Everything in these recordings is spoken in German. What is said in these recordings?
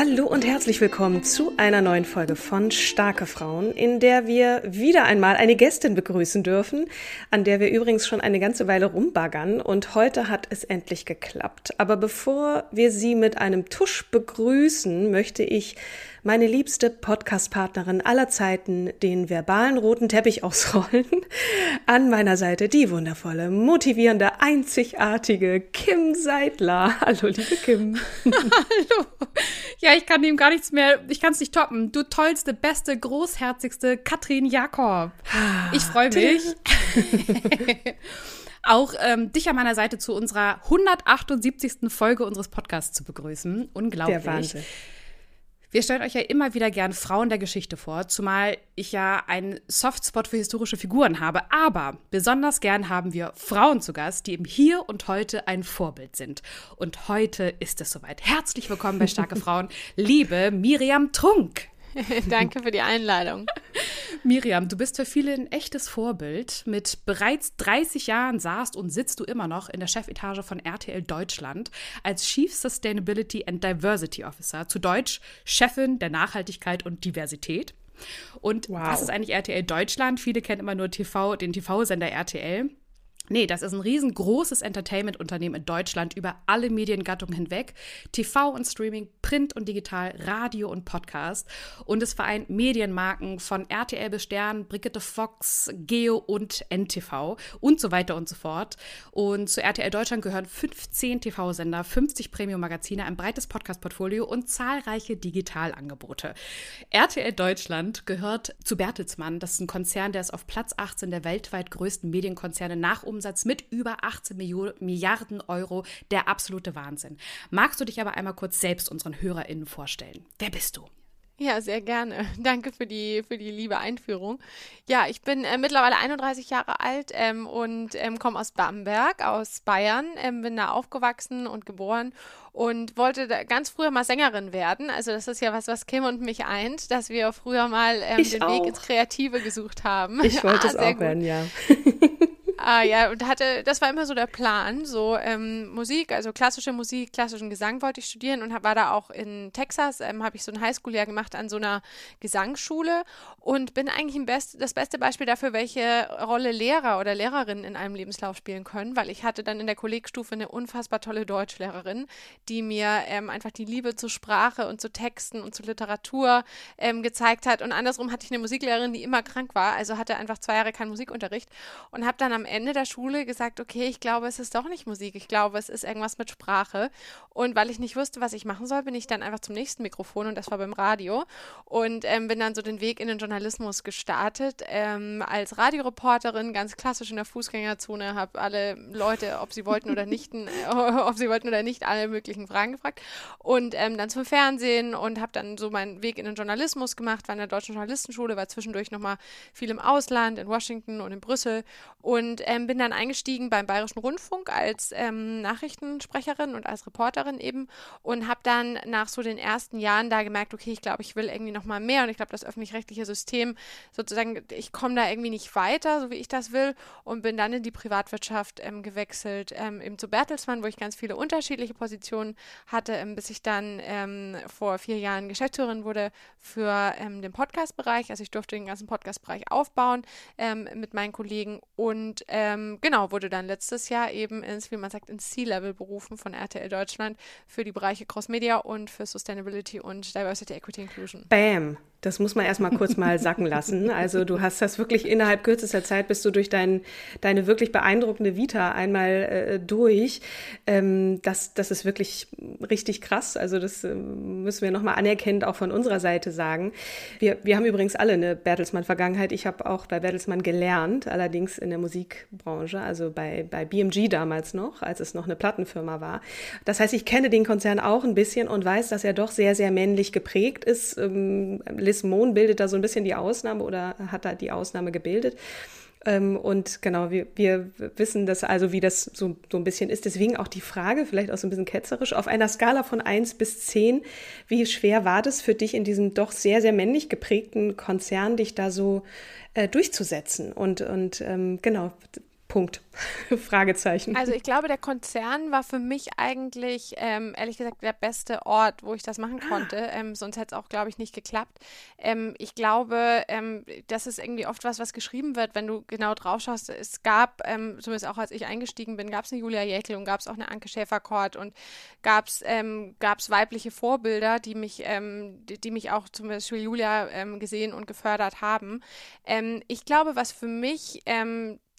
Hallo und herzlich willkommen zu einer neuen Folge von Starke Frauen, in der wir wieder einmal eine Gästin begrüßen dürfen, an der wir übrigens schon eine ganze Weile rumbaggern und heute hat es endlich geklappt. Aber bevor wir sie mit einem Tusch begrüßen, möchte ich meine liebste Podcast-Partnerin aller Zeiten den verbalen roten Teppich ausrollen. An meiner Seite die wundervolle, motivierende, einzigartige Kim Seidler. Hallo, liebe Kim. Hallo. Ja, ich kann ihm gar nichts mehr, ich kann es nicht toppen. Du tollste, beste, großherzigste Katrin Jakob. Ich freue mich. auch ähm, dich an meiner Seite zu unserer 178. Folge unseres Podcasts zu begrüßen. Unglaublich. Der Wahnsinn. Wir stellen euch ja immer wieder gern Frauen der Geschichte vor, zumal ich ja einen Softspot für historische Figuren habe. Aber besonders gern haben wir Frauen zu Gast, die im Hier und Heute ein Vorbild sind. Und heute ist es soweit. Herzlich willkommen bei Starke Frauen, liebe Miriam Trunk. Danke für die Einladung. Miriam, du bist für viele ein echtes Vorbild. Mit bereits 30 Jahren saßt und sitzt du immer noch in der Chefetage von RTL Deutschland als Chief Sustainability and Diversity Officer, zu Deutsch Chefin der Nachhaltigkeit und Diversität. Und wow. was ist eigentlich RTL Deutschland? Viele kennen immer nur TV, den TV-Sender RTL. Nee, das ist ein riesengroßes Entertainment-Unternehmen in Deutschland über alle Mediengattungen hinweg. TV und Streaming, Print und Digital, Radio und Podcast. Und es vereint Medienmarken von RTL bis Stern, Brigitte Fox, Geo und NTV und so weiter und so fort. Und zu RTL Deutschland gehören 15 TV-Sender, 50 Premium-Magazine, ein breites Podcast-Portfolio und zahlreiche Digitalangebote. RTL Deutschland gehört zu Bertelsmann. Das ist ein Konzern, der ist auf Platz 18 der weltweit größten Medienkonzerne nach um Umsatz mit über 18 Milliarden Euro. Der absolute Wahnsinn. Magst du dich aber einmal kurz selbst unseren HörerInnen vorstellen? Wer bist du? Ja, sehr gerne. Danke für die, für die liebe Einführung. Ja, ich bin äh, mittlerweile 31 Jahre alt ähm, und ähm, komme aus Bamberg, aus Bayern, ähm, bin da aufgewachsen und geboren und wollte ganz früher mal Sängerin werden. Also das ist ja was, was Kim und mich eint, dass wir früher mal ähm, den auch. Weg ins Kreative gesucht haben. Ich wollte ah, es auch gut. werden, ja. Ah ja, und hatte, das war immer so der Plan, so ähm, Musik, also klassische Musik, klassischen Gesang wollte ich studieren und hab, war da auch in Texas, ähm, habe ich so ein Highschool-Jahr gemacht an so einer Gesangsschule und bin eigentlich Best, das beste Beispiel dafür, welche Rolle Lehrer oder Lehrerinnen in einem Lebenslauf spielen können, weil ich hatte dann in der Kollegstufe eine unfassbar tolle Deutschlehrerin, die mir ähm, einfach die Liebe zur Sprache und zu Texten und zu Literatur ähm, gezeigt hat und andersrum hatte ich eine Musiklehrerin, die immer krank war, also hatte einfach zwei Jahre keinen Musikunterricht und habe dann am Ende der Schule gesagt, okay, ich glaube, es ist doch nicht Musik, ich glaube, es ist irgendwas mit Sprache. Und weil ich nicht wusste, was ich machen soll, bin ich dann einfach zum nächsten Mikrofon und das war beim Radio. Und ähm, bin dann so den Weg in den Journalismus gestartet ähm, als Radioreporterin, ganz klassisch in der Fußgängerzone, habe alle Leute, ob sie wollten oder nicht, äh, ob sie wollten oder nicht, alle möglichen Fragen gefragt. Und ähm, dann zum Fernsehen und habe dann so meinen Weg in den Journalismus gemacht, war in der Deutschen Journalistenschule, war zwischendurch nochmal viel im Ausland, in Washington und in Brüssel. Und ähm, bin dann eingestiegen beim Bayerischen Rundfunk als ähm, Nachrichtensprecherin und als Reporterin eben und habe dann nach so den ersten Jahren da gemerkt, okay, ich glaube, ich will irgendwie noch mal mehr und ich glaube, das öffentlich-rechtliche System sozusagen, ich komme da irgendwie nicht weiter, so wie ich das will und bin dann in die Privatwirtschaft ähm, gewechselt, ähm, eben zu Bertelsmann, wo ich ganz viele unterschiedliche Positionen hatte, ähm, bis ich dann ähm, vor vier Jahren Geschäftsführerin wurde für den Podcast-Bereich. Also ich durfte den ganzen Podcast-Bereich aufbauen mit meinen Kollegen und ähm, genau, wurde dann letztes Jahr eben ins, wie man sagt, ins C-Level berufen von RTL Deutschland für die Bereiche Cross-Media und für Sustainability und Diversity, Equity, Inclusion. Bam! Das muss man erstmal kurz mal sacken lassen. Also du hast das wirklich innerhalb kürzester Zeit bist du durch dein, deine wirklich beeindruckende Vita einmal äh, durch. Ähm, das, das ist wirklich richtig krass. Also das äh, müssen wir nochmal anerkennend auch von unserer Seite sagen. Wir, wir haben übrigens alle eine Bertelsmann-Vergangenheit. Ich habe auch bei Bertelsmann gelernt, allerdings in der Musikbranche, also bei, bei BMG damals noch, als es noch eine Plattenfirma war. Das heißt, ich kenne den Konzern auch ein bisschen und weiß, dass er doch sehr, sehr männlich geprägt ist. Ähm, Liz Mohn bildet da so ein bisschen die Ausnahme oder hat da die Ausnahme gebildet. Ähm, und genau, wir, wir wissen das also, wie das so, so ein bisschen ist. Deswegen auch die Frage, vielleicht auch so ein bisschen ketzerisch, auf einer Skala von 1 bis 10, wie schwer war das für dich in diesem doch sehr, sehr männlich geprägten Konzern, dich da so äh, durchzusetzen? Und, und ähm, genau, Punkt. Fragezeichen. Also ich glaube, der Konzern war für mich eigentlich, ähm, ehrlich gesagt, der beste Ort, wo ich das machen ah. konnte. Ähm, sonst hätte es auch, glaube ich, nicht geklappt. Ähm, ich glaube, ähm, das ist irgendwie oft was, was geschrieben wird, wenn du genau drauf schaust. Es gab, ähm, zumindest auch als ich eingestiegen bin, gab es eine Julia Jäckel und gab es auch eine Anke Schäferkort und gab es ähm, weibliche Vorbilder, die mich, die, die, mich auch zum Beispiel Julia gesehen und gefördert haben. ich glaube, was für mich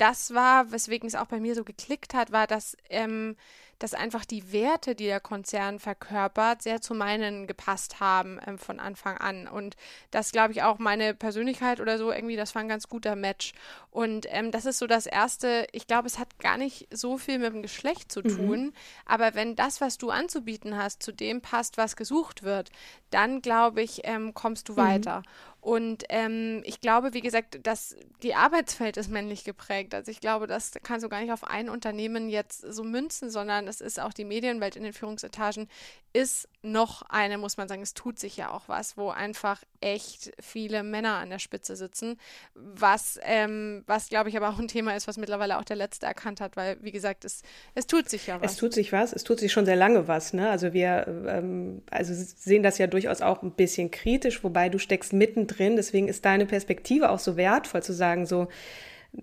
das war, weswegen es auch bei mir so geklickt hat, war, dass ähm, dass einfach die Werte, die der Konzern verkörpert, sehr zu meinen gepasst haben ähm, von Anfang an. Und das, glaube ich, auch meine Persönlichkeit oder so irgendwie, das war ein ganz guter Match. Und ähm, das ist so das Erste, ich glaube, es hat gar nicht so viel mit dem Geschlecht zu mhm. tun, mhm. aber wenn das, was du anzubieten hast, zu dem passt, was gesucht wird, dann, glaube ich, ähm, kommst du mhm. weiter. Und ähm, ich glaube, wie gesagt, dass die Arbeitswelt ist männlich geprägt. Also ich glaube, das kannst du gar nicht auf ein Unternehmen jetzt so münzen, sondern es ist auch die Medienwelt in den Führungsetagen ist noch eine, muss man sagen, es tut sich ja auch was, wo einfach echt viele Männer an der Spitze sitzen, was, ähm, was glaube ich aber auch ein Thema ist, was mittlerweile auch der Letzte erkannt hat, weil, wie gesagt, es, es tut sich ja was. Es tut sich was, es tut sich schon sehr lange was, ne? Also wir ähm, also sehen das ja durchaus auch ein bisschen kritisch, wobei du steckst mittendrin, deswegen ist deine Perspektive auch so wertvoll zu sagen, so,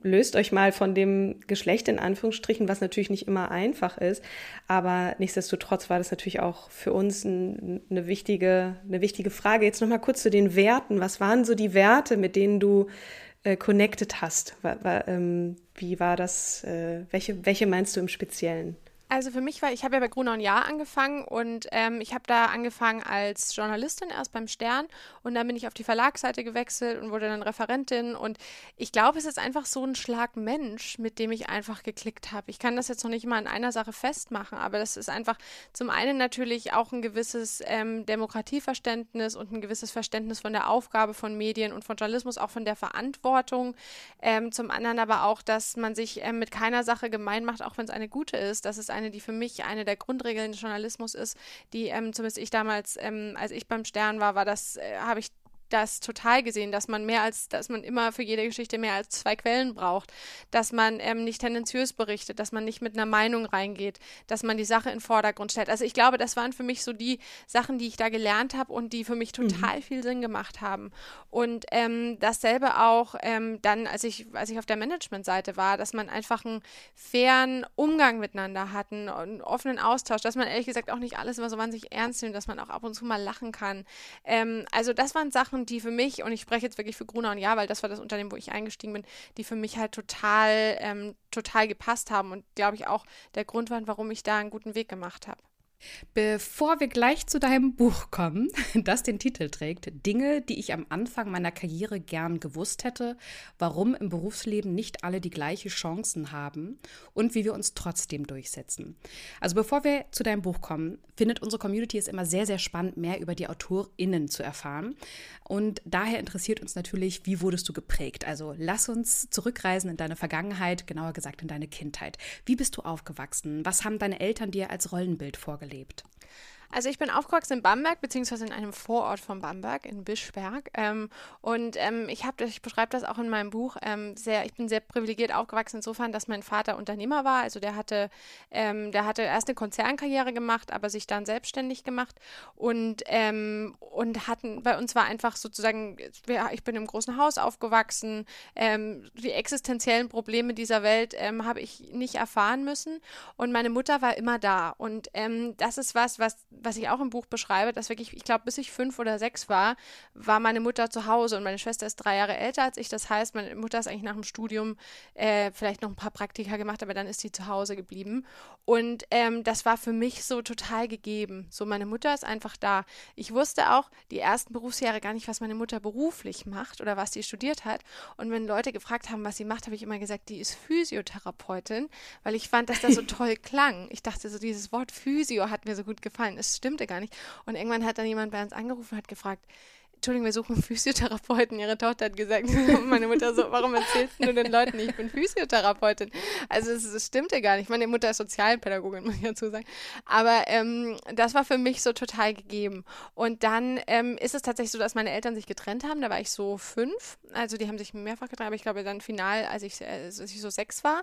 löst euch mal von dem Geschlecht in Anführungsstrichen, was natürlich nicht immer einfach ist. Aber nichtsdestotrotz war das natürlich auch für uns ein, eine, wichtige, eine wichtige Frage. Jetzt nochmal kurz zu den Werten. Was waren so die Werte, mit denen du äh, connected hast? War, war, ähm, wie war das? Äh, welche, welche meinst du im Speziellen? Also für mich war, ich habe ja bei Gruner und Jahr angefangen und ähm, ich habe da angefangen als Journalistin erst beim Stern und dann bin ich auf die Verlagsseite gewechselt und wurde dann Referentin und ich glaube, es ist einfach so ein Schlag Mensch, mit dem ich einfach geklickt habe. Ich kann das jetzt noch nicht mal an einer Sache festmachen, aber das ist einfach zum einen natürlich auch ein gewisses ähm, Demokratieverständnis und ein gewisses Verständnis von der Aufgabe von Medien und von Journalismus, auch von der Verantwortung. Ähm, zum anderen aber auch, dass man sich ähm, mit keiner Sache gemein macht, auch wenn es eine gute ist, dass es eine, die für mich eine der Grundregeln des Journalismus ist, die ähm, zumindest ich damals, ähm, als ich beim Stern war, war das, äh, habe ich das total gesehen, dass man mehr als, dass man immer für jede Geschichte mehr als zwei Quellen braucht, dass man ähm, nicht tendenziös berichtet, dass man nicht mit einer Meinung reingeht, dass man die Sache in den Vordergrund stellt. Also ich glaube, das waren für mich so die Sachen, die ich da gelernt habe und die für mich mhm. total mhm. viel Sinn gemacht haben. Und ähm, dasselbe auch ähm, dann, als ich, als ich auf der Managementseite war, dass man einfach einen fairen Umgang miteinander hat, einen, einen offenen Austausch, dass man ehrlich gesagt auch nicht alles immer so wahnsinnig ernst nimmt, dass man auch ab und zu mal lachen kann. Ähm, also das waren Sachen, Sachen, die für mich, und ich spreche jetzt wirklich für Gruner und Ja, weil das war das Unternehmen, wo ich eingestiegen bin, die für mich halt total, ähm, total gepasst haben und glaube ich auch der Grund waren, warum ich da einen guten Weg gemacht habe. Bevor wir gleich zu deinem Buch kommen, das den Titel trägt, Dinge, die ich am Anfang meiner Karriere gern gewusst hätte, warum im Berufsleben nicht alle die gleichen Chancen haben und wie wir uns trotzdem durchsetzen. Also bevor wir zu deinem Buch kommen, findet unsere Community es immer sehr, sehr spannend, mehr über die AutorInnen zu erfahren. Und daher interessiert uns natürlich, wie wurdest du geprägt? Also lass uns zurückreisen in deine Vergangenheit, genauer gesagt in deine Kindheit. Wie bist du aufgewachsen? Was haben deine Eltern dir als Rollenbild vorgelegt? Gelebt? Also ich bin aufgewachsen in Bamberg, beziehungsweise in einem Vorort von Bamberg, in Bischberg. Ähm, und ähm, ich habe, ich beschreibe das auch in meinem Buch, ähm, sehr, ich bin sehr privilegiert aufgewachsen insofern, dass mein Vater Unternehmer war. Also der hatte, ähm, der hatte erst eine Konzernkarriere gemacht, aber sich dann selbstständig gemacht. Und, ähm, und hatten, bei uns war einfach sozusagen, ich bin im großen Haus aufgewachsen, ähm, die existenziellen Probleme dieser Welt habe ich nicht erfahren müssen. Und meine Mutter war immer da. Und das ist was, was was ich auch im Buch beschreibe, dass wirklich, ich glaube, bis ich fünf oder sechs war, war meine Mutter zu Hause und meine Schwester ist drei Jahre älter als ich. Das heißt, meine Mutter ist eigentlich nach dem Studium äh, vielleicht noch ein paar Praktika gemacht, aber dann ist sie zu Hause geblieben. Und ähm, das war für mich so total gegeben. So, meine Mutter ist einfach da. Ich wusste auch die ersten Berufsjahre gar nicht, was meine Mutter beruflich macht oder was sie studiert hat. Und wenn Leute gefragt haben, was sie macht, habe ich immer gesagt, die ist Physiotherapeutin, weil ich fand, dass das so toll klang. Ich dachte so, dieses Wort Physio hat mir so gut gefallen. Es stimmte gar nicht. Und irgendwann hat dann jemand bei uns angerufen und hat gefragt, Entschuldigung, wir suchen Physiotherapeuten. Ihre Tochter hat gesagt, meine Mutter so, warum erzählst du den Leuten, ich bin Physiotherapeutin? Also es, es, stimmte gar nicht. Meine Mutter ist Sozialpädagogin, muss ich dazu sagen. Aber ähm, das war für mich so total gegeben. Und dann ähm, ist es tatsächlich so, dass meine Eltern sich getrennt haben. Da war ich so fünf. Also die haben sich mehrfach getrennt, aber ich glaube dann final, als ich, äh, als ich so sechs war.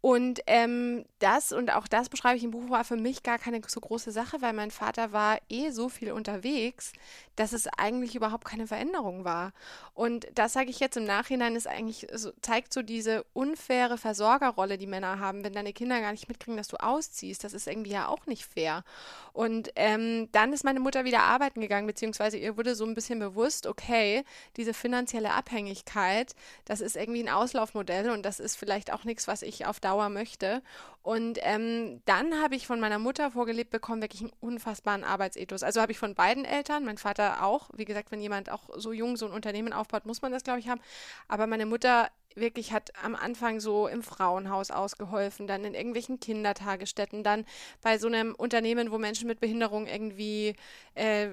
Und ähm, das, und auch das beschreibe ich im Buch, war für mich gar keine so große Sache, weil mein Vater war eh so viel unterwegs, dass es eigentlich überhaupt keine Veränderung war. Und das sage ich jetzt im Nachhinein, ist eigentlich, so, zeigt so diese unfaire Versorgerrolle, die Männer haben, wenn deine Kinder gar nicht mitkriegen, dass du ausziehst. Das ist irgendwie ja auch nicht fair. Und ähm, dann ist meine Mutter wieder arbeiten gegangen, beziehungsweise ihr wurde so ein bisschen bewusst, okay, diese finanzielle Abhängigkeit, das ist irgendwie ein Auslaufmodell und das ist vielleicht auch nichts, was ich auf Dauer möchte. Und ähm, dann habe ich von meiner Mutter vorgelebt bekommen, wirklich einen unfassbaren Arbeitsethos. Also habe ich von beiden Eltern, mein Vater auch. Wie gesagt, wenn jemand auch so jung so ein Unternehmen aufbaut, muss man das, glaube ich, haben. Aber meine Mutter wirklich hat am Anfang so im Frauenhaus ausgeholfen, dann in irgendwelchen Kindertagesstätten, dann bei so einem Unternehmen, wo Menschen mit Behinderung irgendwie äh,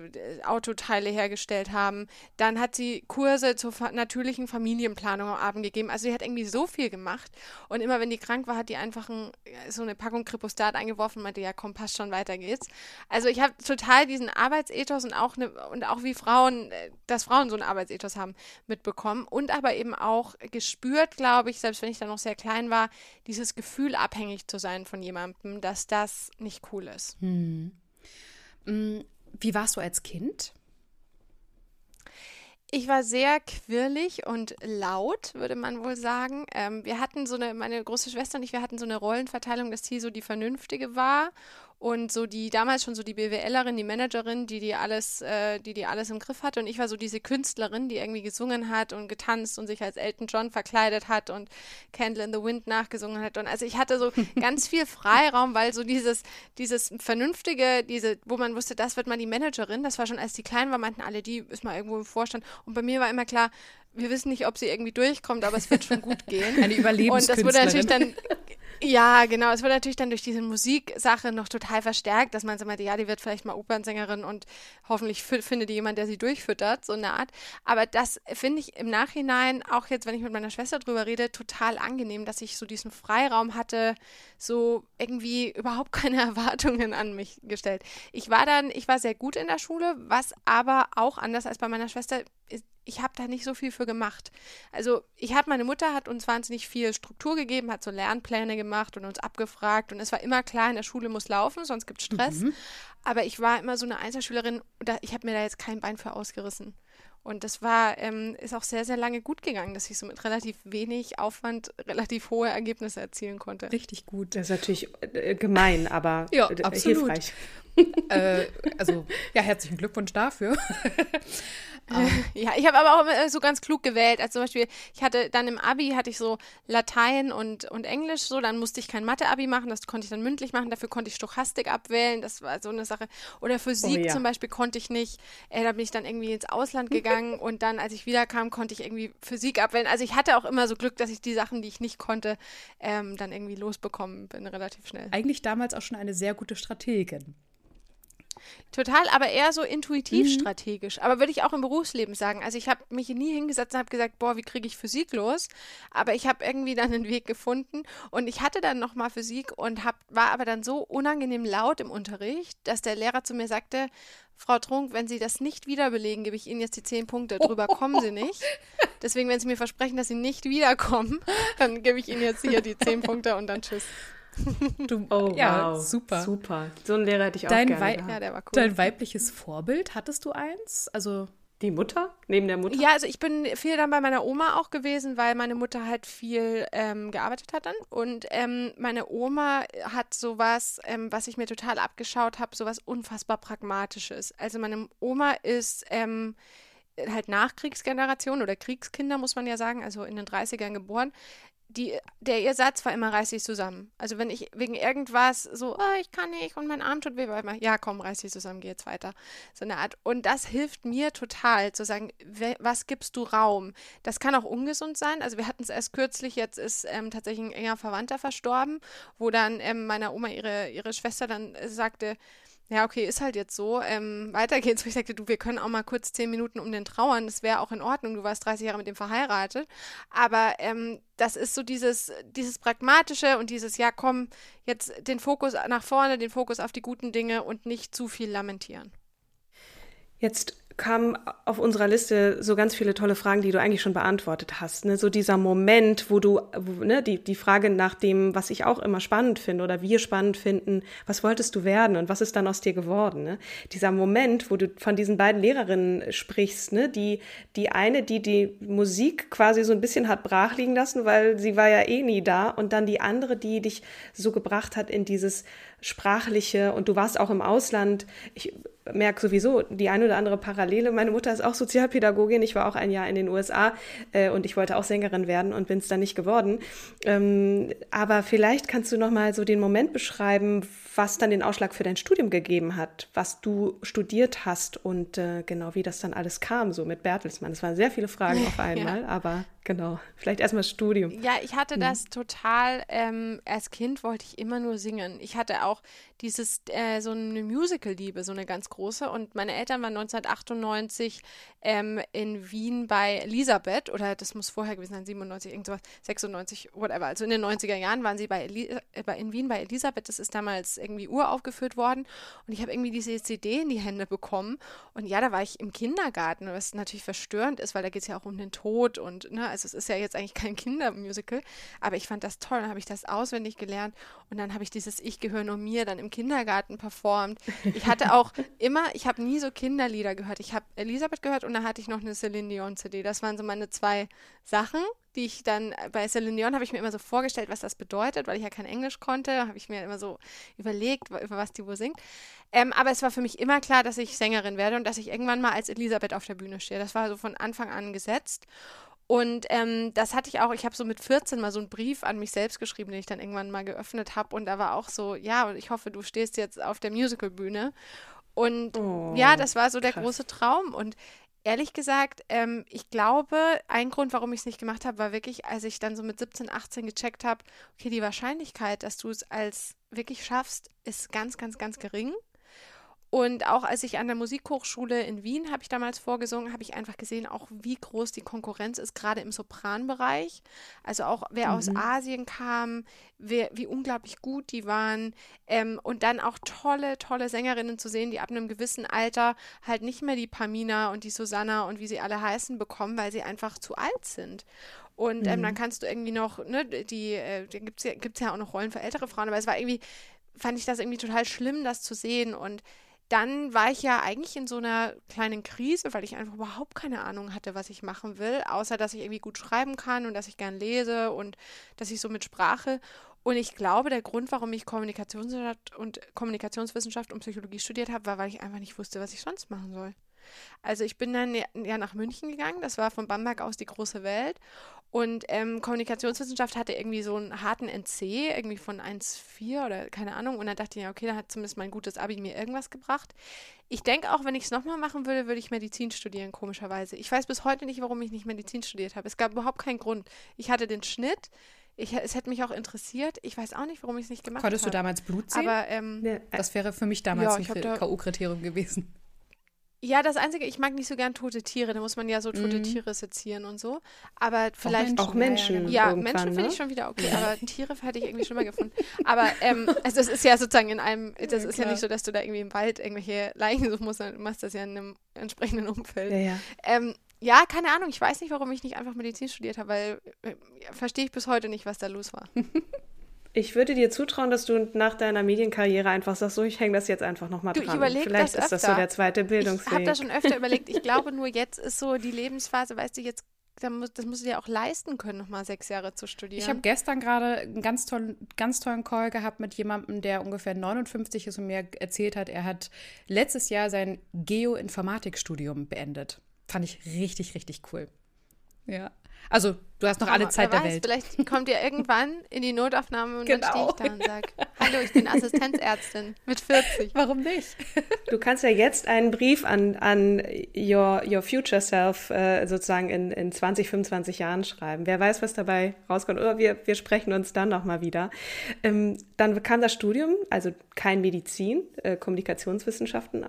Autoteile hergestellt haben. Dann hat sie Kurse zur natürlichen Familienplanung am Abend gegeben. Also sie hat irgendwie so viel gemacht. Und immer wenn die krank war, hat die einfach ein, so eine Packung Kripostat eingeworfen und meinte, ja komm, passt schon, weiter geht's. Also ich habe total diesen Arbeitsethos und auch, ne, und auch wie Frauen, äh, dass Frauen so einen Arbeitsethos haben, mitbekommen. Und aber eben auch gespürt, spürt, glaube ich, selbst wenn ich da noch sehr klein war, dieses Gefühl, abhängig zu sein von jemandem, dass das nicht cool ist. Hm. Mm, wie warst du als Kind? Ich war sehr quirlig und laut, würde man wohl sagen. Ähm, wir hatten so eine, meine große Schwester und ich, wir hatten so eine Rollenverteilung, dass sie so die Vernünftige war und so die damals schon so die BWLerin, die Managerin, die die alles, äh, die die alles im Griff hatte und ich war so diese Künstlerin, die irgendwie gesungen hat und getanzt und sich als Elton John verkleidet hat und Candle in the Wind nachgesungen hat. Und also ich hatte so ganz viel Freiraum, weil so dieses dieses vernünftige, diese, wo man wusste, das wird mal die Managerin, das war schon als die klein war, meinten alle, die ist mal irgendwo im Vorstand. Und bei mir war immer klar, wir wissen nicht, ob sie irgendwie durchkommt, aber es wird schon gut gehen. Eine Überlebenskünstlerin. Und das wurde natürlich dann ja, genau. Es wurde natürlich dann durch diese Musiksache noch total verstärkt, dass man so meinte, ja, die wird vielleicht mal Opernsängerin und hoffentlich findet die jemand, der sie durchfüttert, so eine Art. Aber das finde ich im Nachhinein, auch jetzt, wenn ich mit meiner Schwester drüber rede, total angenehm, dass ich so diesen Freiraum hatte, so irgendwie überhaupt keine Erwartungen an mich gestellt. Ich war dann, ich war sehr gut in der Schule, was aber auch anders als bei meiner Schwester ich habe da nicht so viel für gemacht. Also ich habe, meine Mutter hat uns wahnsinnig viel Struktur gegeben, hat so Lernpläne gemacht und uns abgefragt und es war immer klar, in der Schule muss laufen, sonst gibt es Stress. Mhm. Aber ich war immer so eine Einzelschülerin, ich habe mir da jetzt kein Bein für ausgerissen. Und das war, ähm, ist auch sehr, sehr lange gut gegangen, dass ich so mit relativ wenig Aufwand relativ hohe Ergebnisse erzielen konnte. Richtig gut. Das ist natürlich äh, gemein, aber ja, äh, hilfreich. Äh, also, ja, herzlichen Glückwunsch dafür. ja, ich habe aber auch immer so ganz klug gewählt. Also zum Beispiel, ich hatte dann im Abi hatte ich so Latein und, und Englisch so, dann musste ich kein Mathe-Abi machen, das konnte ich dann mündlich machen, dafür konnte ich Stochastik abwählen, das war so eine Sache. Oder Physik oh, ja. zum Beispiel konnte ich nicht, äh, da bin ich dann irgendwie ins Ausland gegangen und dann, als ich wiederkam, konnte ich irgendwie Physik abwählen. Also ich hatte auch immer so Glück, dass ich die Sachen, die ich nicht konnte, ähm, dann irgendwie losbekommen bin, relativ schnell. Eigentlich damals auch schon eine sehr gute Strategin. Total, aber eher so intuitiv mhm. strategisch. Aber würde ich auch im Berufsleben sagen. Also ich habe mich nie hingesetzt und habe gesagt, boah, wie kriege ich Physik los? Aber ich habe irgendwie dann einen Weg gefunden und ich hatte dann nochmal Physik und hab, war aber dann so unangenehm laut im Unterricht, dass der Lehrer zu mir sagte, Frau Trunk, wenn Sie das nicht wiederbelegen, gebe ich Ihnen jetzt die zehn Punkte. Drüber kommen Sie nicht. Deswegen, wenn Sie mir versprechen, dass Sie nicht wiederkommen, dann gebe ich Ihnen jetzt hier die zehn Punkte und dann tschüss. Du, oh, ja, wow. super. Super. So einen Lehrer hätte ich auch dein gerne. Wei ja, der war cool. Dein weibliches Vorbild, hattest du eins? Also die Mutter? Neben der Mutter? Ja, also ich bin viel dann bei meiner Oma auch gewesen, weil meine Mutter halt viel ähm, gearbeitet hat dann. Und ähm, meine Oma hat sowas, ähm, was ich mir total abgeschaut habe, sowas unfassbar Pragmatisches. Also meine Oma ist ähm, halt Nachkriegsgeneration oder Kriegskinder, muss man ja sagen, also in den 30ern geboren die, der ihr Satz war immer, reiß dich zusammen. Also wenn ich wegen irgendwas so, oh, ich kann nicht und mein Arm tut weh, war immer, ja komm, reiß dich zusammen, geh jetzt weiter. So eine Art. Und das hilft mir total, zu sagen, was gibst du Raum? Das kann auch ungesund sein. Also wir hatten es erst kürzlich, jetzt ist ähm, tatsächlich ein enger Verwandter verstorben, wo dann ähm, meiner Oma ihre, ihre Schwester dann äh, sagte, ja, okay, ist halt jetzt so. Ähm, weiter geht's. Ich sagte, du, wir können auch mal kurz zehn Minuten um den trauern. Das wäre auch in Ordnung. Du warst 30 Jahre mit dem verheiratet. Aber ähm, das ist so dieses, dieses Pragmatische und dieses, ja, komm, jetzt den Fokus nach vorne, den Fokus auf die guten Dinge und nicht zu viel lamentieren. Jetzt kamen auf unserer Liste so ganz viele tolle Fragen, die du eigentlich schon beantwortet hast. Ne? So dieser Moment, wo du, wo, ne, die, die Frage nach dem, was ich auch immer spannend finde oder wir spannend finden, was wolltest du werden und was ist dann aus dir geworden? Ne? Dieser Moment, wo du von diesen beiden Lehrerinnen sprichst, ne? die, die eine, die die Musik quasi so ein bisschen hat brach liegen lassen, weil sie war ja eh nie da und dann die andere, die dich so gebracht hat in dieses sprachliche und du warst auch im Ausland. Ich merke sowieso die eine oder andere Parallele. Meine Mutter ist auch Sozialpädagogin. Ich war auch ein Jahr in den USA äh, und ich wollte auch Sängerin werden und bin es dann nicht geworden. Ähm, aber vielleicht kannst du noch mal so den Moment beschreiben, was dann den Ausschlag für dein Studium gegeben hat, was du studiert hast und äh, genau wie das dann alles kam, so mit Bertelsmann. Es waren sehr viele Fragen auf einmal, ja. aber genau, vielleicht erstmal Studium. Ja, ich hatte mhm. das total, ähm, als Kind wollte ich immer nur singen. Ich hatte auch dieses, äh, so eine Musical-Liebe, so eine ganz große und meine Eltern waren 1998 ähm, in Wien bei Elisabeth oder das muss vorher gewesen sein, 97, irgendwas, 96, whatever. Also in den 90er Jahren waren sie bei, Eli äh, in Wien bei Elisabeth, das ist damals irgendwie uraufgeführt worden. Und ich habe irgendwie diese CD in die Hände bekommen. Und ja, da war ich im Kindergarten, was natürlich verstörend ist, weil da geht es ja auch um den Tod. Und, ne, also es ist ja jetzt eigentlich kein Kindermusical. Aber ich fand das toll. Dann habe ich das auswendig gelernt. Und dann habe ich dieses Ich gehöre nur mir dann im Kindergarten performt. Ich hatte auch immer, ich habe nie so Kinderlieder gehört. Ich habe Elisabeth gehört und dann hatte ich noch eine Celine Dion CD. Das waren so meine zwei Sachen die ich dann bei Celine Dion habe ich mir immer so vorgestellt, was das bedeutet, weil ich ja kein Englisch konnte, habe ich mir immer so überlegt, über was die wohl singt. Ähm, aber es war für mich immer klar, dass ich Sängerin werde und dass ich irgendwann mal als Elisabeth auf der Bühne stehe. Das war so von Anfang an gesetzt. Und ähm, das hatte ich auch, ich habe so mit 14 mal so einen Brief an mich selbst geschrieben, den ich dann irgendwann mal geöffnet habe. Und da war auch so, ja, ich hoffe, du stehst jetzt auf der Musicalbühne. Und oh, ja, das war so der krass. große Traum. Und Ehrlich gesagt, ähm, ich glaube, ein Grund, warum ich es nicht gemacht habe, war wirklich, als ich dann so mit 17, 18 gecheckt habe, okay, die Wahrscheinlichkeit, dass du es als wirklich schaffst, ist ganz, ganz, ganz gering. Und auch als ich an der Musikhochschule in Wien habe ich damals vorgesungen, habe ich einfach gesehen, auch wie groß die Konkurrenz ist, gerade im Sopranbereich. Also auch wer mhm. aus Asien kam, wer, wie unglaublich gut die waren. Ähm, und dann auch tolle, tolle Sängerinnen zu sehen, die ab einem gewissen Alter halt nicht mehr die Pamina und die Susanna und wie sie alle heißen bekommen, weil sie einfach zu alt sind. Und ähm, mhm. dann kannst du irgendwie noch, ne, die, äh, da gibt es ja, gibt's ja auch noch Rollen für ältere Frauen, aber es war irgendwie, fand ich das irgendwie total schlimm, das zu sehen. Und dann war ich ja eigentlich in so einer kleinen Krise, weil ich einfach überhaupt keine Ahnung hatte, was ich machen will, außer dass ich irgendwie gut schreiben kann und dass ich gern lese und dass ich so mit Sprache. Und ich glaube, der Grund, warum ich Kommunikationswissenschaft und Kommunikationswissenschaft und Psychologie studiert habe, war, weil ich einfach nicht wusste, was ich sonst machen soll. Also ich bin dann ja nach München gegangen, das war von Bamberg aus die große Welt. Und ähm, Kommunikationswissenschaft hatte irgendwie so einen harten NC, irgendwie von 1,4 oder keine Ahnung. Und dann dachte ich, ja, okay, da hat zumindest mein gutes Abi mir irgendwas gebracht. Ich denke auch, wenn ich es nochmal machen würde, würde ich Medizin studieren, komischerweise. Ich weiß bis heute nicht, warum ich nicht Medizin studiert habe. Es gab überhaupt keinen Grund. Ich hatte den Schnitt, Ich, es hätte mich auch interessiert. Ich weiß auch nicht, warum ich es nicht gemacht habe. Konntest du damals Blut sehen? Aber ähm, Ja, das wäre für mich damals Ja, ein hab K.O.-Kriterium gewesen. Ja, das Einzige, ich mag nicht so gern tote Tiere. Da muss man ja so tote Mhm. Tiere sezieren und so. Aber vielleicht. Auch Menschen. Ja, irgendwann, Menschen finde ne? ich schon wieder okay, aber Tiere hätte ich irgendwie schon mal gefunden. Aber ähm, also es ist ja sozusagen in einem, das ist ja klar. nicht so, dass du da irgendwie im Wald irgendwelche Leichen suchen musst, du machst das ja in einem entsprechenden Umfeld. Ja, ja. Ähm, ja, keine Ahnung. Ich weiß nicht, warum ich nicht einfach Medizin studiert habe, weil äh, ja, verstehe ich bis heute nicht, was da los war. Ich würde dir zutrauen, dass du nach deiner Medienkarriere einfach sagst, so, ich hänge das jetzt einfach nochmal dran. ich überleg Vielleicht das ist das so öfter. der zweite Ich habe Bildungsweg. da schon öfter überlegt. Ich glaube nur, jetzt ist so die Lebensphase, weißt du, jetzt, das musst du dir auch leisten können, nochmal sechs Jahre zu studieren. Ich habe gestern gerade einen ganz tollen, ganz tollen Call gehabt mit jemandem, der ungefähr 59 ist und mir erzählt hat, er hat letztes Jahr sein Geoinformatikstudium beendet. Fand ich richtig, richtig cool. Ja. Also, du hast noch alle Aber Zeit wer der weiß, Welt. Vielleicht kommt ihr irgendwann in die Notaufnahme und dann Genau. stehe ich da und sage, hallo, ich bin Assistenzärztin mit 40. Warum nicht? Du kannst ja jetzt einen Brief an, an your, your future self äh, sozusagen in, in 20, 25 Jahren schreiben. Wer weiß, was dabei rauskommt. Oder wir, wir sprechen uns dann nochmal wieder. Ähm, dann kam das Studium, also kein Medizin, äh, Kommunikationswissenschaften äh,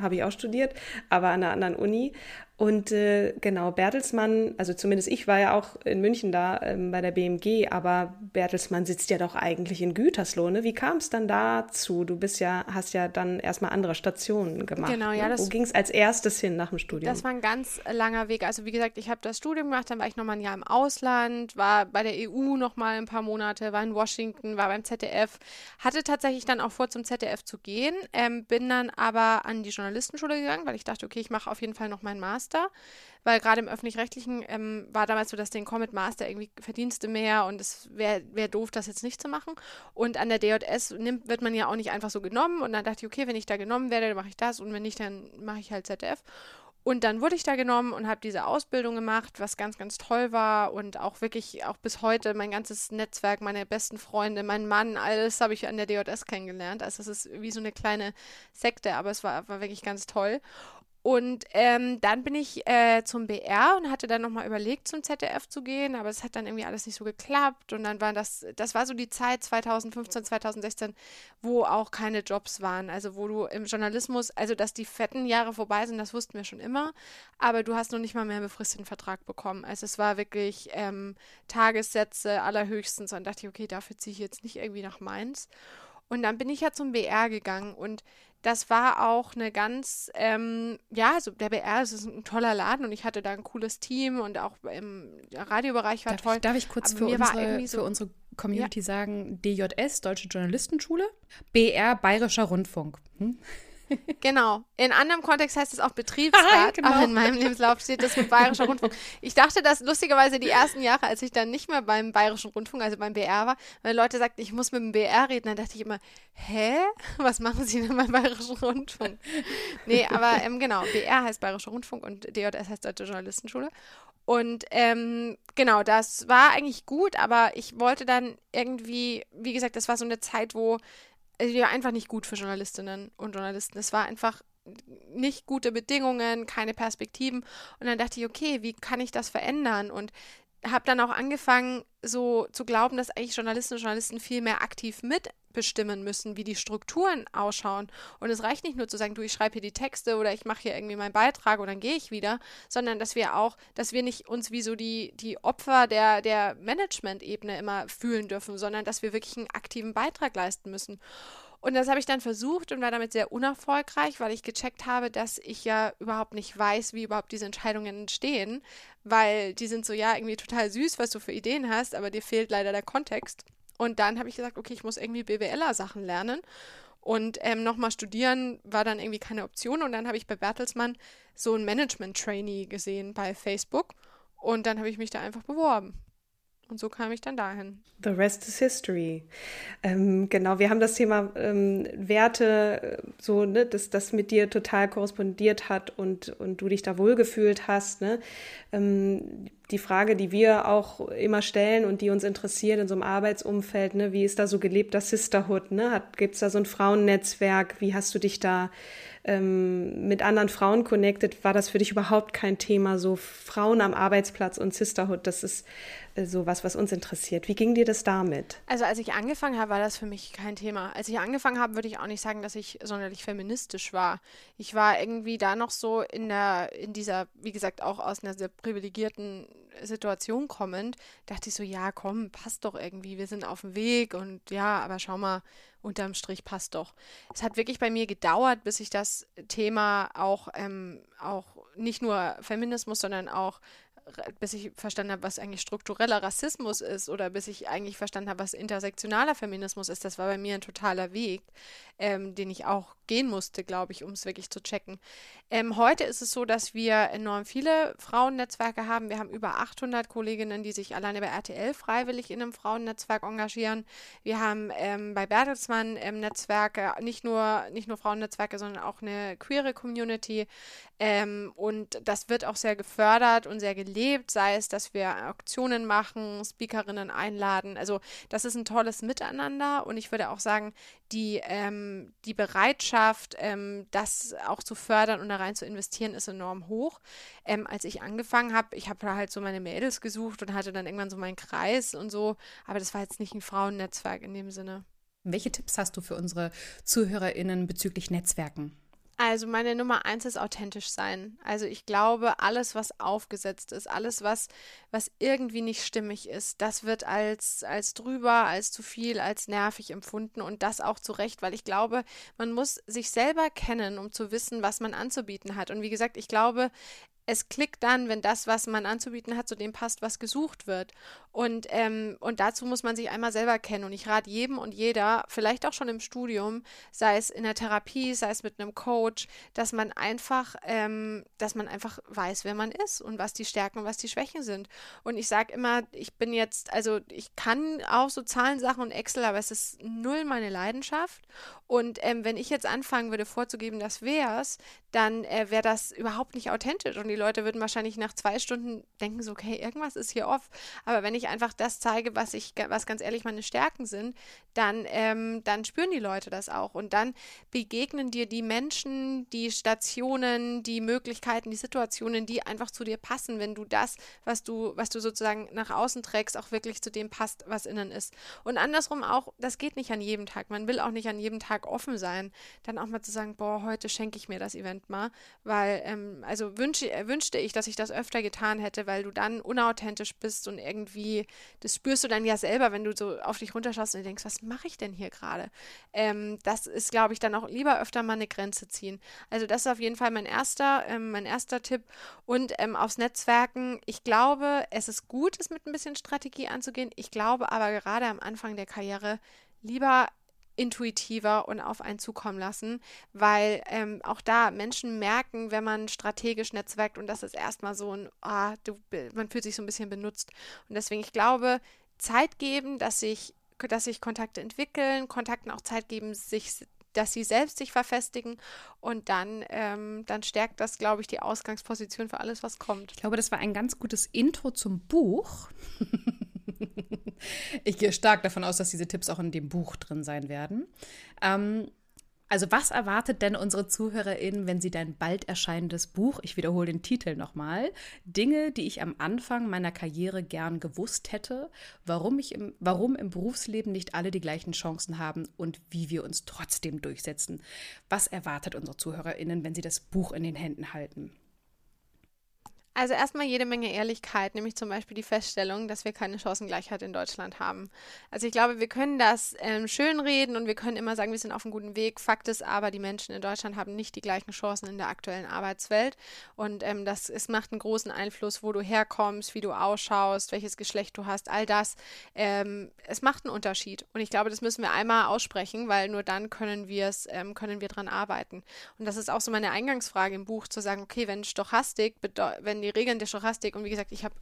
habe ich auch studiert, aber an einer anderen Uni. Und äh, genau, Bertelsmann, also zumindest ich war ja auch in München da ähm, bei der BMG, aber Bertelsmann sitzt ja doch eigentlich in Gütersloh. Ne? Wie kam es dann dazu? Du bist ja, hast ja dann erstmal andere Stationen gemacht. Genau, ja, ne? das- Wo ging es als erstes hin nach dem Studium? Das war ein ganz langer Weg. Also wie gesagt, ich habe das Studium gemacht, dann war ich nochmal ein Jahr im Ausland, war bei der EU nochmal ein paar Monate, war in Washington, war beim ZDF, hatte tatsächlich dann auch vor, zum ZDF zu gehen, ähm, bin dann aber an die Journalistenschule gegangen, weil ich dachte, okay, ich mache auf jeden Fall noch meinen Master, weil gerade im Öffentlich-Rechtlichen ähm, war damals so das Ding, komm mit Master, irgendwie verdienst du mehr und es wäre wär doof, das jetzt nicht zu machen. Und an der DJS nimmt, wird man ja auch nicht einfach so genommen und dann dachte ich, okay, wenn ich da genommen werde, dann mache ich das und wenn nicht, dann mache ich halt ZDF. Und dann wurde ich da genommen und habe diese Ausbildung gemacht, was ganz, ganz toll war und auch wirklich, auch bis heute, mein ganzes Netzwerk, meine besten Freunde, mein Mann, alles habe ich an der DJS kennengelernt. Also es ist wie so eine kleine Sekte, aber es war, war wirklich ganz toll. Und ähm, dann bin ich äh, zum BR und hatte dann nochmal überlegt, zum ZDF zu gehen, aber es hat dann irgendwie alles nicht so geklappt. Und dann war das, das war so die Zeit 2015, 2016, wo auch keine Jobs waren. Also wo du im Journalismus, also dass die fetten Jahre vorbei sind, das wussten wir schon immer, aber du hast noch nicht mal mehr einen befristeten Vertrag bekommen. Also es war wirklich ähm, Tagessätze allerhöchstens. Und dachte ich, okay, dafür ziehe ich jetzt nicht irgendwie nach Mainz. Und dann bin ich ja zum BR gegangen und das war auch eine ganz, ähm, ja, also der BR ist ein toller Laden und ich hatte da ein cooles Team und auch im Radiobereich war Darf toll. ich, darf ich kurz für unsere, so- für unsere Community sagen, DJS, Deutsche Journalistenschule, BR, Bayerischer Rundfunk. Hm? Genau. In anderem Kontext heißt es auch Betriebsrat, genau. aber in meinem Lebenslauf steht das mit Bayerischer Rundfunk. Ich dachte das lustigerweise die ersten Jahre, als ich dann nicht mehr beim Bayerischen Rundfunk, also beim BR war, weil Leute sagten, ich muss mit dem BR reden, dann dachte ich immer, hä? Was machen Sie denn beim Bayerischen Rundfunk? Nee, aber ähm, genau, BR heißt Bayerischer Rundfunk und DJS heißt Deutsche Journalistenschule. Und ähm, genau, das war eigentlich gut, aber ich wollte dann irgendwie, wie gesagt, das war so eine Zeit, wo war einfach nicht gut für Journalistinnen und Journalisten. Es war einfach nicht gute Bedingungen, keine Perspektiven. Und dann dachte ich, okay, wie kann ich das verändern? Und habe dann auch angefangen, so zu glauben, dass eigentlich Journalistinnen und Journalisten viel mehr aktiv mitbestimmen müssen, wie die Strukturen ausschauen. Und es reicht nicht nur zu sagen, du, ich schreibe hier die Texte oder ich mache hier irgendwie meinen Beitrag und dann gehe ich wieder, sondern dass wir auch, dass wir nicht uns wie so die, die Opfer der, der Management-Ebene immer fühlen dürfen, sondern dass wir wirklich einen aktiven Beitrag leisten müssen. Und das habe ich dann versucht und war damit sehr unerfolgreich, weil ich gecheckt habe, dass ich ja überhaupt nicht weiß, wie überhaupt diese Entscheidungen entstehen, weil die sind so, ja, irgendwie total süß, was du für Ideen hast, aber dir fehlt leider der Kontext. Und dann habe ich gesagt, okay, ich muss irgendwie BWLer-Sachen lernen. Und ähm, nochmal studieren war dann irgendwie keine Option. Und dann habe ich bei Bertelsmann so ein Management-Trainee gesehen bei Facebook. Und dann habe ich mich da einfach beworben. Und so kam ich dann dahin. The rest is history. Ähm, genau, wir haben das Thema ähm, Werte, äh, so, ne, dass das mit dir total korrespondiert hat und, und du dich da wohlgefühlt hast. Ne? Ähm, die Frage, die wir auch immer stellen und die uns interessiert in so einem Arbeitsumfeld, ne, wie ist da so gelebter Sisterhood? Ne? Gibt es da so ein Frauennetzwerk? Wie hast du dich da ähm, mit anderen Frauen connected? War das für dich überhaupt kein Thema? So Frauen am Arbeitsplatz und Sisterhood, das ist äh, so was, was uns interessiert. Wie ging dir das damit? Also als ich angefangen habe, war das für mich kein Thema. Als ich angefangen habe, würde ich auch nicht sagen, dass ich sonderlich feministisch war. Ich war irgendwie da noch so in der, in dieser, wie gesagt, auch aus einer sehr privilegierten Situation kommend, dachte ich so, ja, komm, passt doch irgendwie, wir sind auf dem Weg und ja, aber schau mal, unterm Strich passt doch. Es hat wirklich bei mir gedauert, bis ich das Thema auch, ähm, auch nicht nur Feminismus, sondern auch bis ich verstanden habe, was eigentlich struktureller Rassismus ist oder bis ich eigentlich verstanden habe, was intersektionaler Feminismus ist. Das war bei mir ein totaler Weg, ähm, den ich auch gehen musste, glaube ich, um es wirklich zu checken. Ähm, heute ist es so, dass wir enorm viele Frauennetzwerke haben. Wir haben über 800 Kolleginnen, die sich alleine bei RTL freiwillig in einem Frauennetzwerk engagieren. Wir haben ähm, bei Bertelsmann ähm, Netzwerke, nicht nur, nicht nur Frauennetzwerke, sondern auch eine queere Community. Ähm, und das wird auch sehr gefördert und sehr gelebt, sei es, dass wir Auktionen machen, Speakerinnen einladen. Also das ist ein tolles Miteinander und ich würde auch sagen, die, ähm, die Bereitschaft, ähm, das auch zu fördern und da rein zu investieren, ist enorm hoch. Ähm, als ich angefangen habe, ich habe halt so meine Mädels gesucht und hatte dann irgendwann so meinen Kreis und so, aber das war jetzt nicht ein Frauennetzwerk in dem Sinne. Welche Tipps hast du für unsere ZuhörerInnen bezüglich Netzwerken? Also meine Nummer eins ist authentisch sein. Also ich glaube, alles, was aufgesetzt ist, alles, was, was irgendwie nicht stimmig ist, das wird als, als drüber, als zu viel, als nervig empfunden und das auch zu Recht, weil ich glaube, man muss sich selber kennen, um zu wissen, was man anzubieten hat. Und wie gesagt, ich glaube, es klickt dann, wenn das, was man anzubieten hat, zu dem passt, was gesucht wird. Und, ähm, und dazu muss man sich einmal selber kennen. Und ich rate jedem und jeder, vielleicht auch schon im Studium, sei es in der Therapie, sei es mit einem Coach, dass man einfach, ähm, dass man einfach weiß, wer man ist und was die Stärken und was die Schwächen sind. Und ich sage immer, ich bin jetzt, also ich kann auch so Zahlensachen und Excel, aber es ist null meine Leidenschaft. Und ähm, wenn ich jetzt anfangen würde vorzugeben, das wär's, dann äh, wäre das überhaupt nicht authentisch. Und die Leute würden wahrscheinlich nach zwei Stunden denken so, okay, irgendwas ist hier off. Aber wenn ich einfach das zeige, was ich, was ganz ehrlich meine Stärken sind, dann, ähm, dann spüren die Leute das auch. Und dann begegnen dir die Menschen, die Stationen, die Möglichkeiten, die Situationen, die einfach zu dir passen, wenn du das, was du, was du sozusagen nach außen trägst, auch wirklich zu dem passt, was innen ist. Und andersrum auch, das geht nicht an jedem Tag. Man will auch nicht an jedem Tag offen sein, dann auch mal zu sagen, boah, heute schenke ich mir das Event mal, weil, ähm, also wünsche, äh, wünschte ich, dass ich das öfter getan hätte, weil du dann unauthentisch bist und irgendwie, das spürst du dann ja selber, wenn du so auf dich runterschaust und denkst, was mache ich denn hier gerade? Ähm, das ist, glaube ich, dann auch lieber öfter mal eine Grenze ziehen. Also das ist auf jeden Fall mein erster, ähm, mein erster Tipp. Und ähm, aufs Netzwerken, ich glaube, es ist gut, es mit ein bisschen Strategie anzugehen. Ich glaube aber gerade am Anfang der Karriere lieber intuitiver und auf einen zukommen lassen, weil ähm, auch da Menschen merken, wenn man strategisch netzwerkt und das ist erstmal so ein, ah, du, man fühlt sich so ein bisschen benutzt. Und deswegen, ich glaube, Zeit geben, dass sich, dass sich Kontakte entwickeln, Kontakten auch Zeit geben, sich dass sie selbst sich verfestigen und dann, ähm, dann stärkt das, glaube ich, die Ausgangsposition für alles, was kommt. Ich glaube, das war ein ganz gutes Intro zum Buch. ich gehe stark davon aus, dass diese Tipps auch in dem Buch drin sein werden. Ähm, also was erwartet denn unsere ZuhörerInnen, wenn sie dein bald erscheinendes Buch, ich wiederhole den Titel nochmal, Dinge, die ich am Anfang meiner Karriere gern gewusst hätte, warum, ich im, warum im Berufsleben nicht alle die gleichen Chancen haben und wie wir uns trotzdem durchsetzen. Was erwartet unsere ZuhörerInnen, wenn sie das Buch in den Händen halten? Also erstmal jede Menge Ehrlichkeit, nämlich zum Beispiel die Feststellung, dass wir keine Chancengleichheit in Deutschland haben. Also ich glaube, wir können das ähm, schönreden und wir können immer sagen, wir sind auf einem guten Weg. Fakt ist aber, die Menschen in Deutschland haben nicht die gleichen Chancen in der aktuellen Arbeitswelt. Und ähm, das es macht einen großen Einfluss, wo du herkommst, wie du ausschaust, welches Geschlecht du hast, all das. Ähm, es macht einen Unterschied. Und ich glaube, das müssen wir einmal aussprechen, weil nur dann können wir es, ähm, können wir dran arbeiten. Und das ist auch so meine Eingangsfrage im Buch, zu sagen, okay, wenn Stochastik, wenn die die Regeln der Stochastik und wie gesagt, ich habe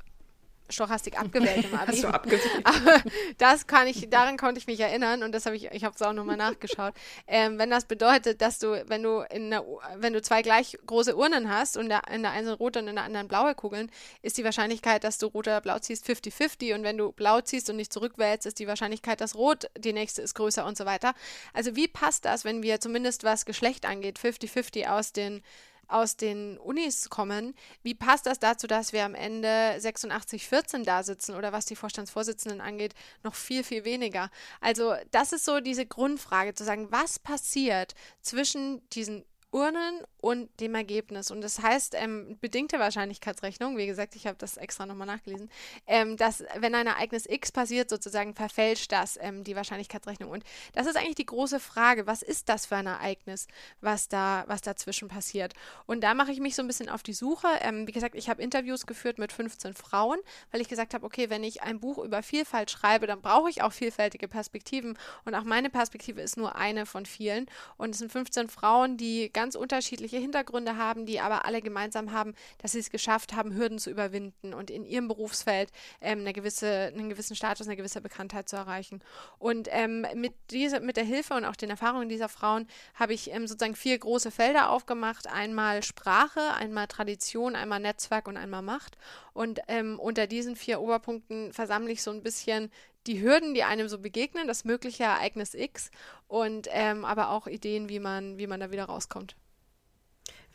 Stochastik abgewählt im Abi. Hast du abgewählt? Aber das kann ich, daran konnte ich mich erinnern und das habe ich, ich habe es auch nochmal nachgeschaut. Ähm, wenn das bedeutet, dass du, wenn du in einer, wenn du zwei gleich große Urnen hast und in der, in der einen rote und in der anderen blaue Kugeln, ist die Wahrscheinlichkeit, dass du rot oder blau ziehst 50-50 und wenn du blau ziehst und nicht zurückwählst, ist die Wahrscheinlichkeit, dass rot die nächste ist größer und so weiter. Also wie passt das, wenn wir zumindest was Geschlecht angeht, 50-50 aus den aus den Unis kommen. Wie passt das dazu, dass wir am Ende 86-14 da sitzen oder was die Vorstandsvorsitzenden angeht, noch viel, viel weniger? Also das ist so diese Grundfrage zu sagen, was passiert zwischen diesen Urnen und dem Ergebnis. Und das heißt, ähm, bedingte Wahrscheinlichkeitsrechnung, wie gesagt, ich habe das extra nochmal nachgelesen, ähm, dass wenn ein Ereignis X passiert, sozusagen verfälscht das ähm, die Wahrscheinlichkeitsrechnung. Und das ist eigentlich die große Frage, was ist das für ein Ereignis, was da, was dazwischen passiert? Und da mache ich mich so ein bisschen auf die Suche. Ähm, wie gesagt, ich habe Interviews geführt mit 15 Frauen, weil ich gesagt habe, okay, wenn ich ein Buch über Vielfalt schreibe, dann brauche ich auch vielfältige Perspektiven. Und auch meine Perspektive ist nur eine von vielen. Und es sind 15 Frauen, die ganz ganz unterschiedliche Hintergründe haben, die aber alle gemeinsam haben, dass sie es geschafft haben, Hürden zu überwinden und in ihrem Berufsfeld ähm, eine gewisse, einen gewissen Status, eine gewisse Bekanntheit zu erreichen. Und ähm, mit, diese, mit der Hilfe und auch den Erfahrungen dieser Frauen habe ich ähm, sozusagen vier große Felder aufgemacht. Einmal Sprache, einmal Tradition, einmal Netzwerk und einmal Macht. Und ähm, unter diesen vier Oberpunkten versammle ich so ein bisschen die Hürden, die einem so begegnen, das mögliche Ereignis X und ähm, aber auch Ideen, wie man, wie man da wieder rauskommt.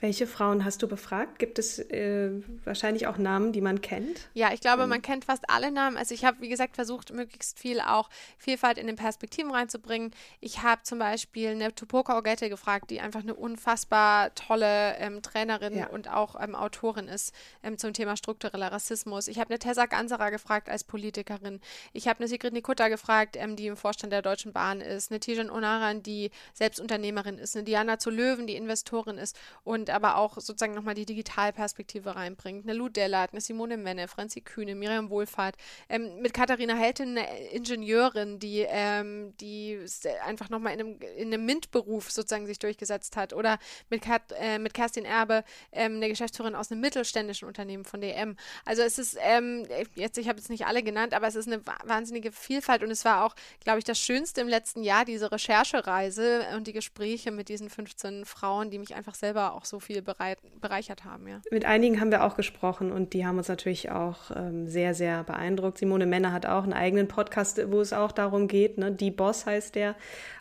Welche Frauen hast du befragt? Gibt es äh, wahrscheinlich auch Namen, die man kennt? Ja, ich glaube, man kennt fast alle Namen. Also ich habe, wie gesagt, versucht, möglichst viel auch Vielfalt in den Perspektiven reinzubringen. Ich habe zum Beispiel eine Tupoka Ogette gefragt, die einfach eine unfassbar tolle ähm, Trainerin ja. und auch ähm, Autorin ist ähm, zum Thema struktureller Rassismus. Ich habe eine Tessa Ganserer gefragt als Politikerin. Ich habe eine Sigrid Nikutta gefragt, ähm, die im Vorstand der Deutschen Bahn ist. Eine Tijan Onaran, die selbst Unternehmerin ist. Eine Diana zu Löwen, die Investorin ist. Und aber auch sozusagen nochmal die Digitalperspektive reinbringt. Eine Lou Dellert, eine Simone Menne, Franzi Kühne, Miriam Wohlfahrt, ähm, mit Katharina Helten, eine Ingenieurin, die, ähm, die einfach nochmal in einem, in einem MINT-Beruf sozusagen sich durchgesetzt hat. Oder mit, Kat, äh, mit Kerstin Erbe, ähm, eine Geschäftsführerin aus einem mittelständischen Unternehmen von DM. Also es ist, ähm, jetzt, ich habe jetzt nicht alle genannt, aber es ist eine wahnsinnige Vielfalt und es war auch, glaube ich, das Schönste im letzten Jahr, diese Recherchereise und die Gespräche mit diesen 15 Frauen, die mich einfach selber auch so viel bereit, bereichert haben. Ja. Mit einigen haben wir auch gesprochen und die haben uns natürlich auch ähm, sehr, sehr beeindruckt. Simone Männer hat auch einen eigenen Podcast, wo es auch darum geht. Ne? Die Boss heißt der,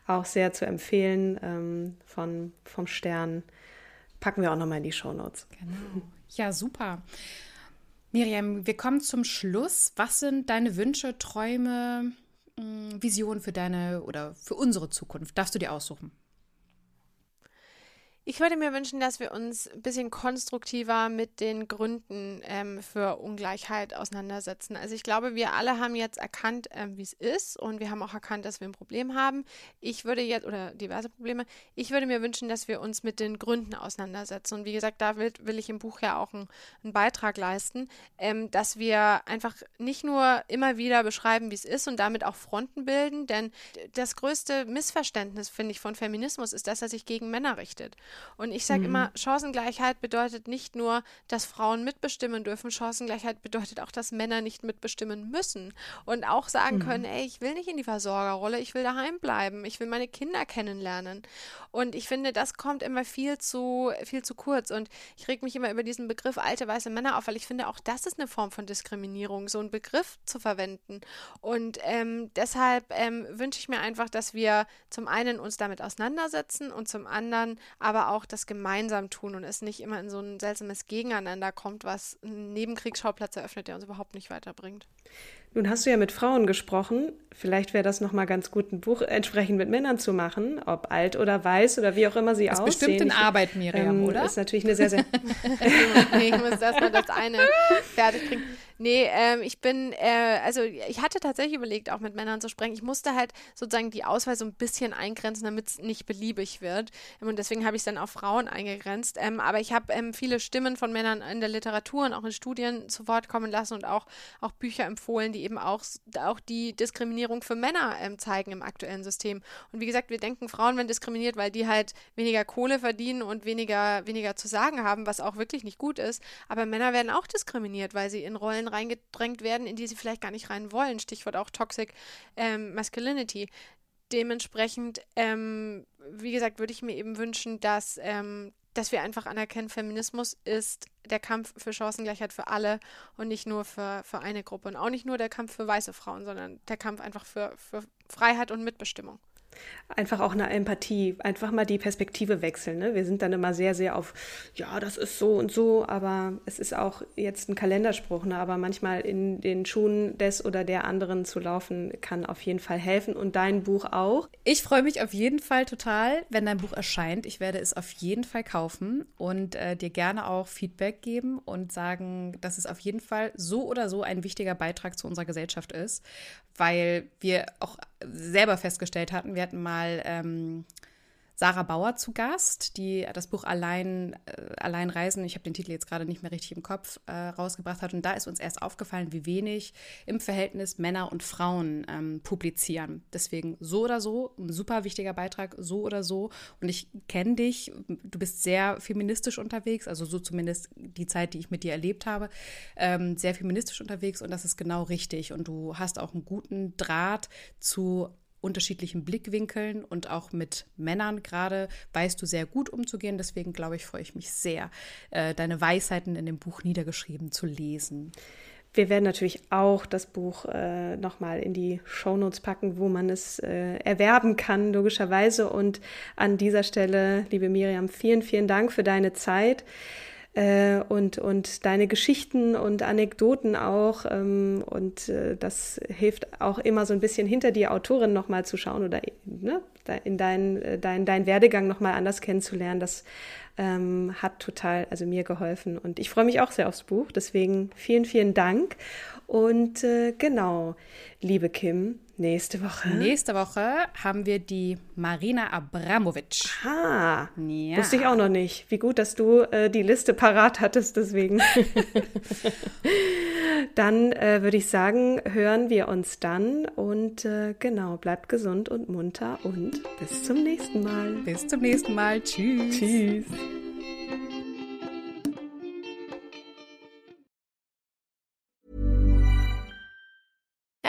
auch sehr zu empfehlen ähm, von, vom Stern. Packen wir auch nochmal in die Shownotes. Genau. Ja, super. Miriam, wir kommen zum Schluss. Was sind deine Wünsche, Träume, hm, Visionen für deine oder für unsere Zukunft? Darfst du dir aussuchen? Ich würde mir wünschen, dass wir uns ein bisschen konstruktiver mit den Gründen ähm, für Ungleichheit auseinandersetzen. Also ich glaube, wir alle haben jetzt erkannt, ähm, wie es ist und wir haben auch erkannt, dass wir ein Problem haben. Ich würde jetzt, oder diverse Probleme, ich würde mir wünschen, dass wir uns mit den Gründen auseinandersetzen. Und wie gesagt, da will, will ich im Buch ja auch einen, einen Beitrag leisten, ähm, dass wir einfach nicht nur immer wieder beschreiben, wie es ist und damit auch Fronten bilden, denn das größte Missverständnis, finde ich, von Feminismus ist, dass er sich gegen Männer richtet. Und ich sage mhm. immer, Chancengleichheit bedeutet nicht nur, dass Frauen mitbestimmen dürfen, Chancengleichheit bedeutet auch, dass Männer nicht mitbestimmen müssen und auch sagen mhm. können, ey, ich will nicht in die Versorgerrolle, ich will daheim bleiben, ich will meine Kinder kennenlernen. Und ich finde, das kommt immer viel zu, viel zu kurz. Und ich reg mich immer über diesen Begriff alte weiße Männer auf, weil ich finde, auch das ist eine Form von Diskriminierung, so einen Begriff zu verwenden. Und ähm, deshalb ähm, wünsche ich mir einfach, dass wir zum einen uns damit auseinandersetzen und zum anderen aber aber auch das gemeinsam tun und es nicht immer in so ein seltsames Gegeneinander kommt, was einen Nebenkriegsschauplatz eröffnet, der uns überhaupt nicht weiterbringt. Nun hast du ja mit Frauen gesprochen. Vielleicht wäre das nochmal ganz gut, ein Buch entsprechend mit Männern zu machen, ob alt oder weiß oder wie auch immer sie das aussehen. Das bestimmt in Arbeit, Miriam, ähm, oder? Ist natürlich eine sehr, sehr. nee, ich muss erstmal das eine fertig kriegen. Nee, ähm, ich bin, äh, also ich hatte tatsächlich überlegt, auch mit Männern zu sprechen. Ich musste halt sozusagen die Auswahl so ein bisschen eingrenzen, damit es nicht beliebig wird. Ähm, und deswegen habe ich es dann auf Frauen eingegrenzt. Ähm, aber ich habe ähm, viele Stimmen von Männern in der Literatur und auch in Studien zu Wort kommen lassen und auch, auch Bücher empfohlen, die eben auch, auch die Diskriminierung für Männer ähm, zeigen im aktuellen System. Und wie gesagt, wir denken, Frauen werden diskriminiert, weil die halt weniger Kohle verdienen und weniger, weniger zu sagen haben, was auch wirklich nicht gut ist. Aber Männer werden auch diskriminiert, weil sie in Rollen reingedrängt werden, in die sie vielleicht gar nicht rein wollen. Stichwort auch Toxic ähm, Masculinity. Dementsprechend, ähm, wie gesagt, würde ich mir eben wünschen, dass, ähm, dass wir einfach anerkennen, Feminismus ist der Kampf für Chancengleichheit für alle und nicht nur für, für eine Gruppe. Und auch nicht nur der Kampf für weiße Frauen, sondern der Kampf einfach für, für Freiheit und Mitbestimmung einfach auch eine Empathie, einfach mal die Perspektive wechseln. Ne? Wir sind dann immer sehr, sehr auf, ja, das ist so und so, aber es ist auch jetzt ein Kalenderspruch, ne? aber manchmal in den Schuhen des oder der anderen zu laufen, kann auf jeden Fall helfen und dein Buch auch. Ich freue mich auf jeden Fall total, wenn dein Buch erscheint. Ich werde es auf jeden Fall kaufen und äh, dir gerne auch Feedback geben und sagen, dass es auf jeden Fall so oder so ein wichtiger Beitrag zu unserer Gesellschaft ist, weil wir auch selber festgestellt hatten, wir hatten mal ähm, Sarah Bauer zu Gast, die das Buch Allein, äh, Allein Reisen, ich habe den Titel jetzt gerade nicht mehr richtig im Kopf, äh, rausgebracht hat. Und da ist uns erst aufgefallen, wie wenig im Verhältnis Männer und Frauen ähm, publizieren. Deswegen so oder so, ein super wichtiger Beitrag, so oder so. Und ich kenne dich, du bist sehr feministisch unterwegs, also so zumindest die Zeit, die ich mit dir erlebt habe, ähm, sehr feministisch unterwegs und das ist genau richtig. Und du hast auch einen guten Draht zu unterschiedlichen Blickwinkeln und auch mit Männern gerade weißt du sehr gut umzugehen. Deswegen glaube ich, freue ich mich sehr, äh, deine Weisheiten in dem Buch niedergeschrieben zu lesen. Wir werden natürlich auch das Buch äh, nochmal in die Shownotes packen, wo man es äh, erwerben kann, logischerweise. Und an dieser Stelle, liebe Miriam, vielen, vielen Dank für deine Zeit äh, und, und deine Geschichten und Anekdoten auch. Ähm, und äh, das hilft auch immer so ein bisschen hinter die Autorin nochmal zu schauen oder ne, in deinen äh, dein, dein Werdegang nochmal anders kennenzulernen. Das ähm, hat total, also mir geholfen. Und ich freue mich auch sehr aufs Buch. Deswegen vielen, vielen Dank. Und äh, genau, liebe Kim, nächste Woche. Nächste Woche haben wir die Marina Abramovic. Ah, ja. wusste ich auch noch nicht. Wie gut, dass du äh, die Liste parat hattest, deswegen. dann äh, würde ich sagen, hören wir uns dann und äh, genau, bleibt gesund und munter und bis zum nächsten Mal. Bis zum nächsten Mal. Tschüss. Tschüss.